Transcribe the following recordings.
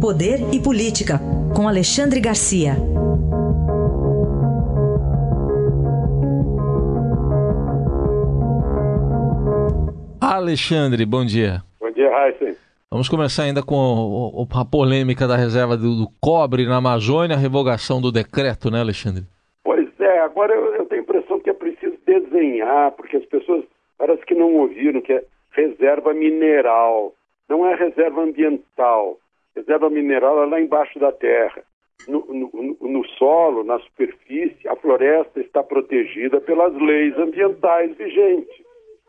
Poder e Política, com Alexandre Garcia. Alexandre, bom dia. Bom dia, Raíssa. Vamos começar ainda com a polêmica da reserva do, do, cobre na Amazônia, a revogação do decreto, né, Alexandre? Pois é, agora eu, eu tenho a impressão que é preciso desenhar, porque as pessoas parece que não ouviram que é reserva mineral, não é reserva ambiental. Reserva mineral é lá embaixo da terra. No, no, no, solo, na superfície, a floresta está protegida pelas leis ambientais vigentes.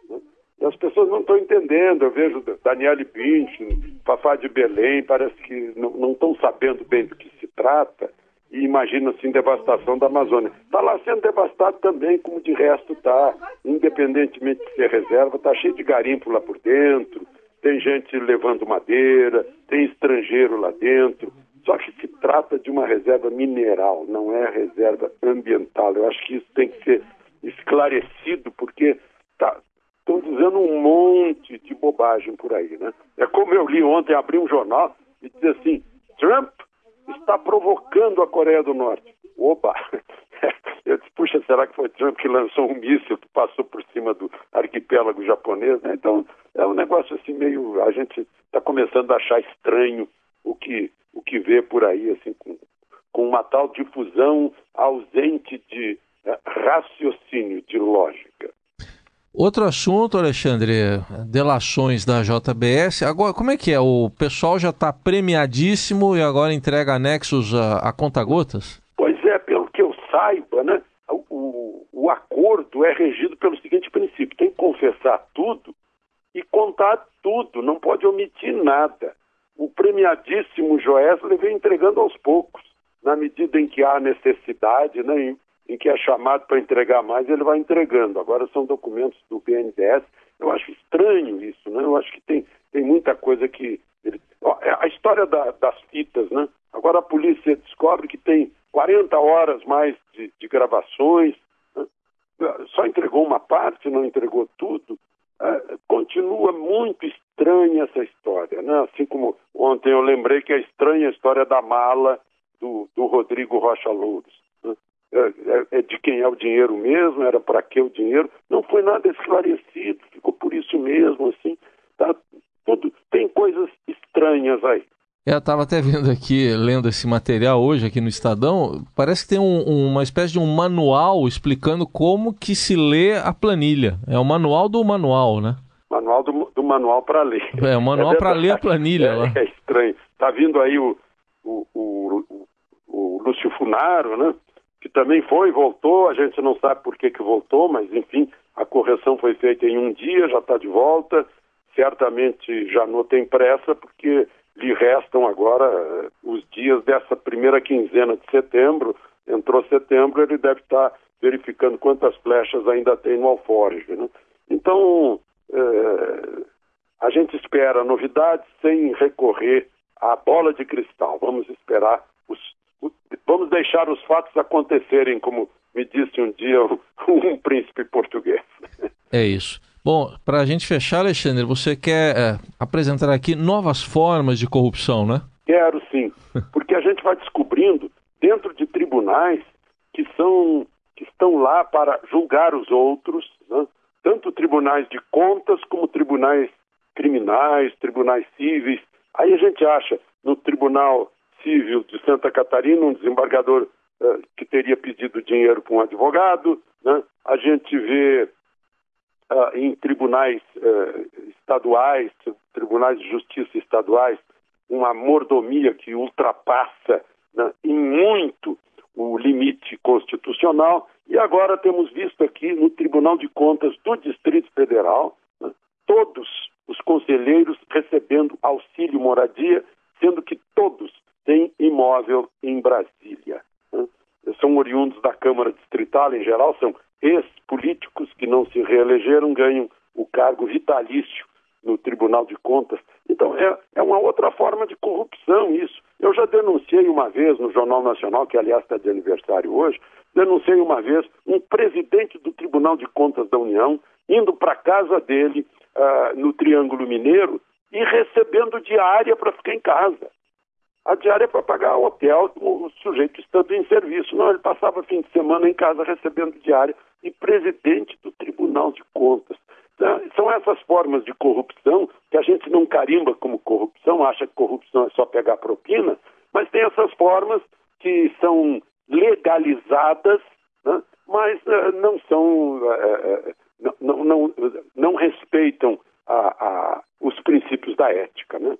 Né? E as pessoas não estão entendendo. Eu vejo Daniele Bündchen, Fafá de Belém, parece que não estão sabendo bem do que se trata e imagina assim devastação da Amazônia. Está lá sendo devastado também, como de resto está, independentemente de ser reserva, está cheio de garimpo lá por dentro, tem gente levando madeira, tem estrangeiro lá dentro. Só que se trata de uma reserva mineral, não é reserva ambiental. Eu acho que isso tem que ser esclarecido, porque estão tá, dizendo um monte de bobagem por aí, né? É como eu li ontem, abri um jornal e dizia assim, Trump está provocando a Coreia do Norte. Opa! Eu disse, puxa, será que foi Trump que lançou um míssil que passou por cima do arquipélago japonês? Né? Então, é um negócio assim meio. A gente está começando a achar estranho o que, o que vê por aí, assim, com, com uma tal difusão ausente de uh, raciocínio, de lógica. Outro assunto, Alexandre, delações da JBS. Agora, como é que é? O pessoal já está premiadíssimo e agora entrega anexos a, a conta-gotas? Pois é, pelo que eu saiba, né? O, o acordo é regido pelo seguinte princípio: tem que confessar tudo contar tudo, não pode omitir nada. O premiadíssimo Joesley vem entregando aos poucos, na medida em que há necessidade, né? em que é chamado para entregar mais, ele vai entregando. Agora são documentos do BNDES. Eu acho estranho isso, né? Eu acho que tem, tem muita coisa que. Ele... É a história da, das fitas, né? Agora a polícia descobre que tem 40 horas mais de, de gravações, né? só entregou uma parte, não entregou tudo. É, continua muito estranha essa história, né? Assim como ontem eu lembrei que é estranha a história da mala do, do Rodrigo Rocha Louros. É, é, é, de quem é o dinheiro mesmo, era para que o dinheiro, não foi nada esclarecido, ficou por isso mesmo, assim, tá tudo, tem coisas estranhas aí. É, eu estava até vendo aqui, lendo esse material hoje aqui no Estadão, parece que tem um, uma espécie de um manual explicando como que se lê a planilha. É o manual do manual, né? Manual do, do manual para ler. É, o manual é para ler a planilha. É, lá. é estranho. Está vindo aí o, o, o, o Lúcio Funaro, né? que também foi, voltou, a gente não sabe por que, que voltou, mas enfim, a correção foi feita em um dia, já está de volta, certamente já não tem pressa, porque lhe restam agora uh, os dias dessa primeira quinzena de setembro, entrou setembro, ele deve estar verificando quantas flechas ainda tem no alforge. Né? Então, uh, a gente espera novidades sem recorrer à bola de cristal. Vamos esperar os Vamos deixar os fatos acontecerem, como me disse um dia um príncipe português. É isso. Bom, para a gente fechar, Alexandre, você quer é, apresentar aqui novas formas de corrupção, né? Quero sim, porque a gente vai descobrindo dentro de tribunais que são que estão lá para julgar os outros, né? tanto tribunais de contas como tribunais criminais, tribunais cíveis. Aí a gente acha no tribunal civil de Santa Catarina, um desembargador uh, que teria pedido dinheiro para um advogado. Né? A gente vê uh, em tribunais uh, estaduais, tribunais de justiça estaduais, uma mordomia que ultrapassa né, em muito o limite constitucional. E agora temos visto aqui no Tribunal de Contas do Distrito Federal né, todos os conselheiros recebendo auxílio moradia, sendo que todos tem imóvel em Brasília. Né? São oriundos da Câmara Distrital, em geral, são que não se reelegeram, ganham o cargo vitalício no Tribunal de Contas. Então, é, é uma outra forma de corrupção isso. Eu já denunciei uma vez no Jornal Nacional, que aliás está de aniversário hoje, denunciei uma vez um presidente do Tribunal de Contas da União indo para a casa dele uh, no Triângulo Mineiro e recebendo diária para ficar em casa. A diária para pagar o hotel, o sujeito estando em serviço. Não, ele passava fim de semana em casa recebendo diária e presidente do Tribunal de Contas. Então, são essas formas de corrupção que a gente não carimba como corrupção, acha que corrupção é só pegar propina, mas tem essas formas que são legalizadas, né, mas uh, não são, uh, não, não, não, respeitam a, a, os princípios da ética. Né?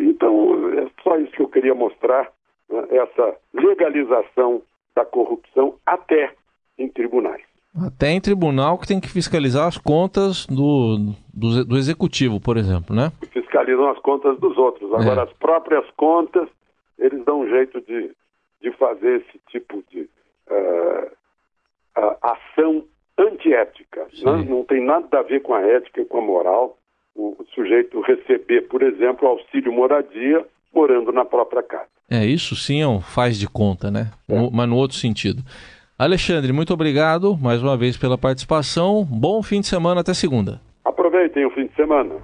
Então, é só isso que eu queria mostrar, né, essa legalização da corrupção até em tribunais. Até em tribunal que tem que fiscalizar as contas do, do, do executivo, por exemplo, né? Fiscalizam as contas dos outros. Agora, é. as próprias contas, eles dão um jeito de, de fazer esse tipo de uh, uh, ação antiética. Né? Não tem nada a ver com a ética e com a moral o sujeito receber, por exemplo, auxílio moradia morando na própria casa. É, isso sim é um faz de conta, né? É. No, mas no outro sentido. Alexandre, muito obrigado mais uma vez pela participação. Bom fim de semana, até segunda. Aproveitem o fim de semana.